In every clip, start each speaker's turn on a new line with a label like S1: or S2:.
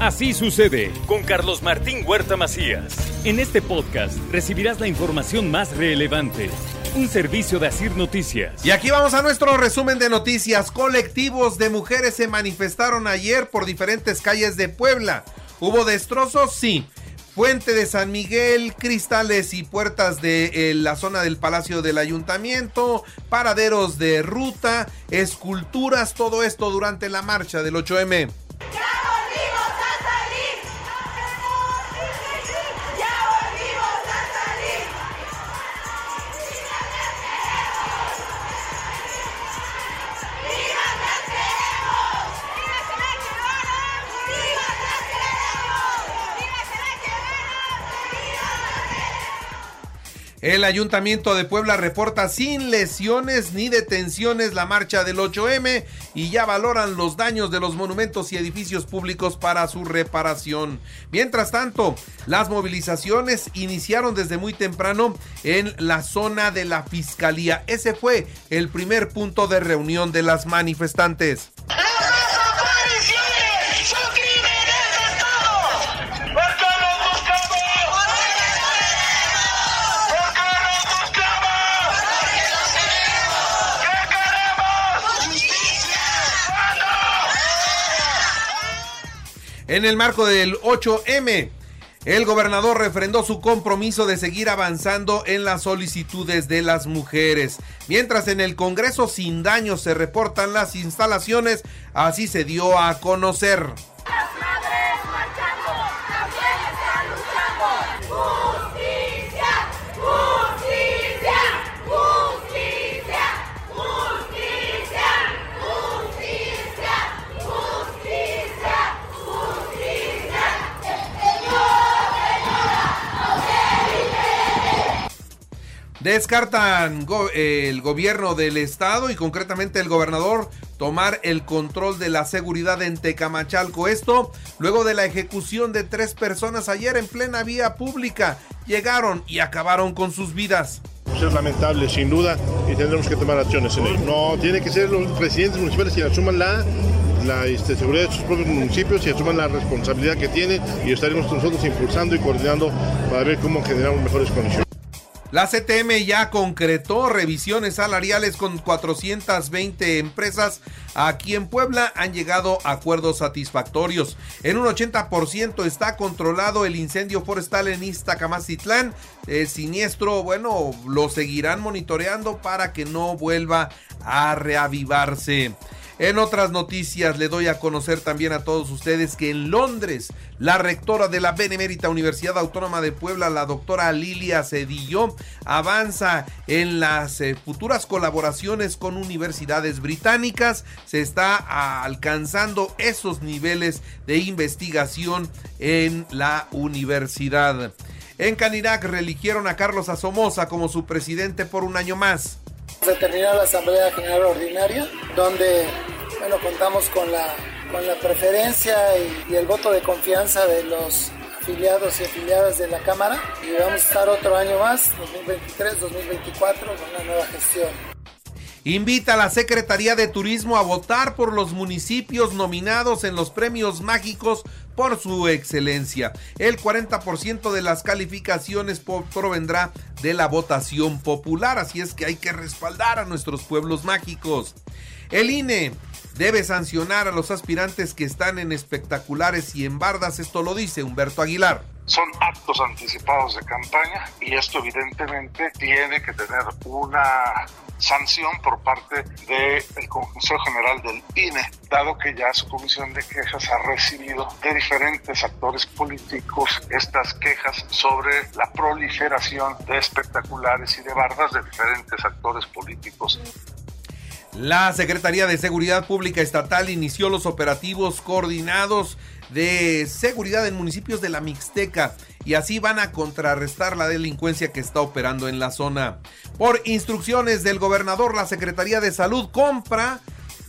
S1: Así sucede con Carlos Martín Huerta Macías. En este podcast recibirás la información más relevante. Un servicio de Asir Noticias.
S2: Y aquí vamos a nuestro resumen de noticias. Colectivos de mujeres se manifestaron ayer por diferentes calles de Puebla. ¿Hubo destrozos? Sí. Fuente de San Miguel, cristales y puertas de eh, la zona del Palacio del Ayuntamiento, paraderos de ruta, esculturas, todo esto durante la marcha del 8M. El Ayuntamiento de Puebla reporta sin lesiones ni detenciones la marcha del 8M y ya valoran los daños de los monumentos y edificios públicos para su reparación. Mientras tanto, las movilizaciones iniciaron desde muy temprano en la zona de la Fiscalía. Ese fue el primer punto de reunión de las manifestantes. En el marco del 8M, el gobernador refrendó su compromiso de seguir avanzando en las solicitudes de las mujeres. Mientras en el Congreso sin daños se reportan las instalaciones, así se dio a conocer. Descartan el gobierno del estado y concretamente el gobernador tomar el control de la seguridad en Tecamachalco. Esto luego de la ejecución de tres personas ayer en plena vía pública. Llegaron y acabaron con sus vidas.
S3: Es lamentable, sin duda, y tendremos que tomar acciones en ello. No, tiene que ser los presidentes municipales quienes asuman la este, seguridad de sus propios municipios y asuman la responsabilidad que tienen y estaremos nosotros impulsando y coordinando para ver cómo generamos mejores condiciones.
S2: La CTM ya concretó revisiones salariales con 420 empresas aquí en Puebla. Han llegado acuerdos satisfactorios. En un 80% está controlado el incendio forestal en Iztacamacitlán. El siniestro, bueno, lo seguirán monitoreando para que no vuelva a reavivarse. En otras noticias le doy a conocer también a todos ustedes que en Londres la rectora de la Benemérita Universidad Autónoma de Puebla, la doctora Lilia Cedillo, avanza en las eh, futuras colaboraciones con universidades británicas. Se está alcanzando esos niveles de investigación en la universidad. En Canirac religieron a Carlos Asomosa como su presidente por un año más.
S4: Se terminó la Asamblea General Ordinaria, donde bueno, contamos con la, con la preferencia y, y el voto de confianza de los afiliados y afiliadas de la Cámara y vamos a estar otro año más, 2023-2024, con una nueva gestión.
S2: Invita a la Secretaría de Turismo a votar por los municipios nominados en los premios mágicos por su excelencia. El 40% de las calificaciones provendrá de la votación popular, así es que hay que respaldar a nuestros pueblos mágicos. El INE debe sancionar a los aspirantes que están en espectaculares y en bardas, esto lo dice Humberto Aguilar
S5: son actos anticipados de campaña y esto evidentemente tiene que tener una sanción por parte del Consejo General del INE, dado que ya su comisión de quejas ha recibido de diferentes actores políticos estas quejas sobre la proliferación de espectaculares y de bardas de diferentes actores políticos
S2: La Secretaría de Seguridad Pública Estatal inició los operativos coordinados de seguridad en municipios de la Mixteca y así van a contrarrestar la delincuencia que está operando en la zona. Por instrucciones del gobernador, la Secretaría de Salud compra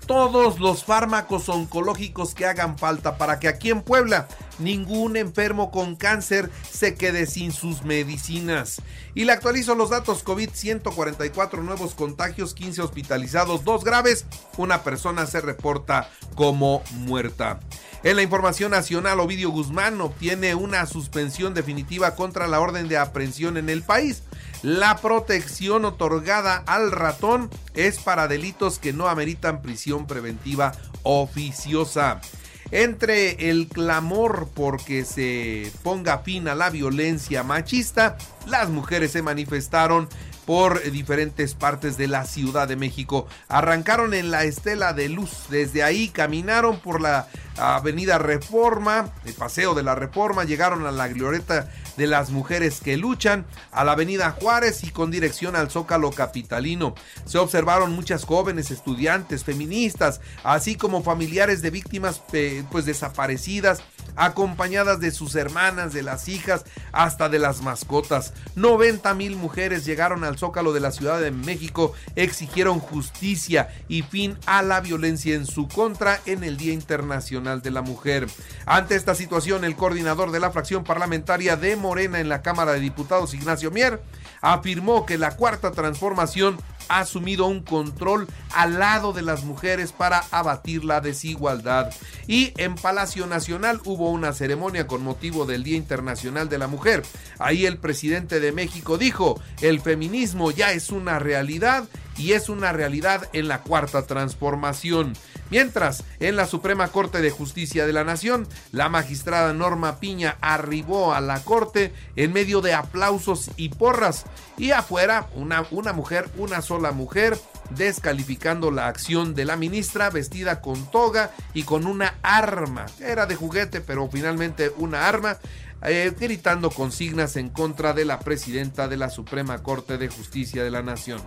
S2: todos los fármacos oncológicos que hagan falta para que aquí en Puebla ningún enfermo con cáncer se quede sin sus medicinas. Y le actualizo los datos COVID, 144 nuevos contagios, 15 hospitalizados, 2 graves, una persona se reporta como muerta. En la información nacional, Ovidio Guzmán obtiene una suspensión definitiva contra la orden de aprehensión en el país. La protección otorgada al ratón es para delitos que no ameritan prisión preventiva oficiosa. Entre el clamor porque se ponga fin a la violencia machista, las mujeres se manifestaron por diferentes partes de la Ciudad de México. Arrancaron en la Estela de Luz, desde ahí caminaron por la Avenida Reforma, el Paseo de la Reforma, llegaron a la glorieta de las mujeres que luchan, a la Avenida Juárez y con dirección al Zócalo Capitalino. Se observaron muchas jóvenes estudiantes, feministas, así como familiares de víctimas pues desaparecidas, acompañadas de sus hermanas, de las hijas, hasta de las mascotas. 90 mil mujeres llegaron al Zócalo de la Ciudad de México, exigieron justicia y fin a la violencia en su contra en el Día Internacional de la Mujer. Ante esta situación, el coordinador de la fracción parlamentaria de Morena en la Cámara de Diputados, Ignacio Mier, afirmó que la cuarta transformación ha asumido un control al lado de las mujeres para abatir la desigualdad. Y en Palacio Nacional hubo una ceremonia con motivo del Día Internacional de la Mujer. Ahí el presidente de México dijo, el feminismo ya es una realidad y es una realidad en la cuarta transformación. Mientras, en la Suprema Corte de Justicia de la Nación, la magistrada Norma Piña arribó a la Corte en medio de aplausos y porras. Y afuera, una, una mujer, una sola mujer, descalificando la acción de la ministra vestida con toga y con una arma. Era de juguete, pero finalmente una arma. Eh, gritando consignas en contra de la presidenta de la Suprema Corte de Justicia de la Nación.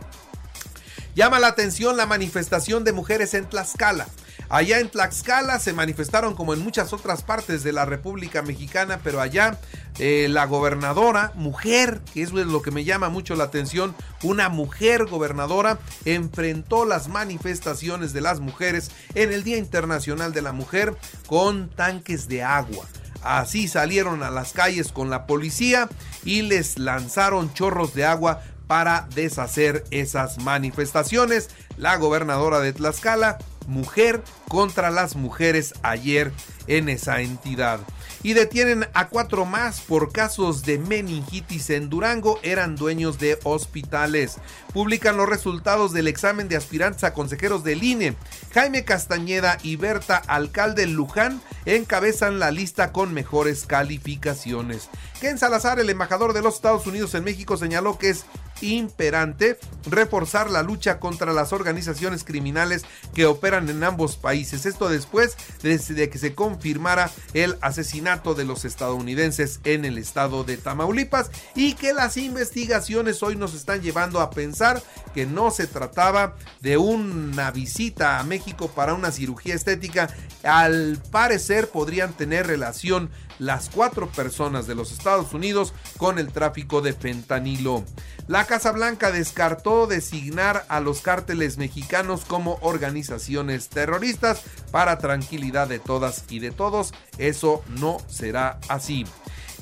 S2: Llama la atención la manifestación de mujeres en Tlaxcala. Allá en Tlaxcala se manifestaron como en muchas otras partes de la República Mexicana, pero allá eh, la gobernadora, mujer, que es lo que me llama mucho la atención, una mujer gobernadora enfrentó las manifestaciones de las mujeres en el Día Internacional de la Mujer con tanques de agua. Así salieron a las calles con la policía y les lanzaron chorros de agua para deshacer esas manifestaciones. La gobernadora de Tlaxcala, mujer contra las mujeres ayer en esa entidad y detienen a cuatro más por casos de meningitis en Durango, eran dueños de hospitales. Publican los resultados del examen de aspirantes a consejeros del INE. Jaime Castañeda y Berta Alcalde Luján encabezan la lista con mejores calificaciones. Ken Salazar, el embajador de los Estados Unidos en México, señaló que es imperante reforzar la lucha contra las organizaciones criminales que operan en ambos países. Esto después de que se confirmara el asesinato de los estadounidenses en el estado de Tamaulipas y que las investigaciones hoy nos están llevando a pensar que no se trataba de una visita a México para una cirugía estética. Al parecer podrían tener relación las cuatro personas de los Estados Unidos con el tráfico de fentanilo. La Casa Blanca descartó designar a los cárteles mexicanos como organizaciones terroristas para tranquilidad de todas y de todos. Eso no será así.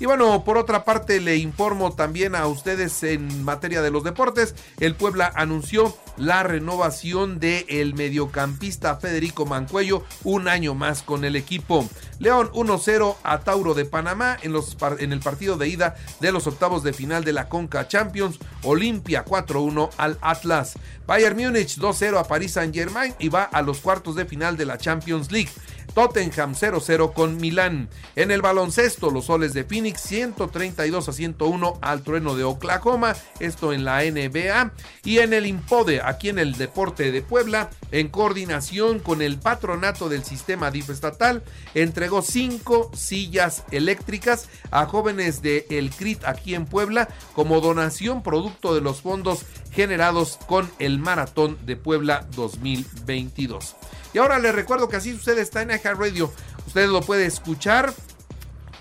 S2: Y bueno, por otra parte le informo también a ustedes en materia de los deportes, el Puebla anunció la renovación de el mediocampista Federico Mancuello un año más con el equipo. León 1-0 a Tauro de Panamá en, los, en el partido de ida de los octavos de final de la Conca Champions. Olimpia 4-1 al Atlas. Bayern Múnich 2-0 a Paris Saint Germain y va a los cuartos de final de la Champions League. Tottenham 0-0 con Milán. En el baloncesto, los soles de Phoenix 132 a 101 al trueno de Oklahoma, esto en la NBA. Y en el Impode, aquí en el Deporte de Puebla, en coordinación con el patronato del sistema DIF estatal, entregó cinco sillas eléctricas a jóvenes de El CRIT aquí en Puebla como donación producto de los fondos generados con el Maratón de Puebla 2022. Y ahora les recuerdo que así sucede está en Radio. Usted lo puede escuchar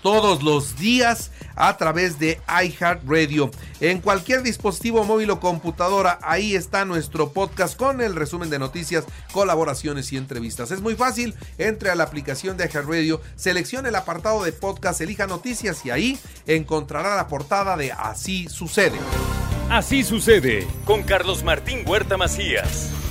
S2: todos los días a través de iHeartRadio. En cualquier dispositivo móvil o computadora, ahí está nuestro podcast con el resumen de noticias, colaboraciones y entrevistas. Es muy fácil, entre a la aplicación de iHeartRadio, seleccione el apartado de podcast, elija noticias y ahí encontrará la portada de Así sucede.
S1: Así sucede con Carlos Martín Huerta Macías.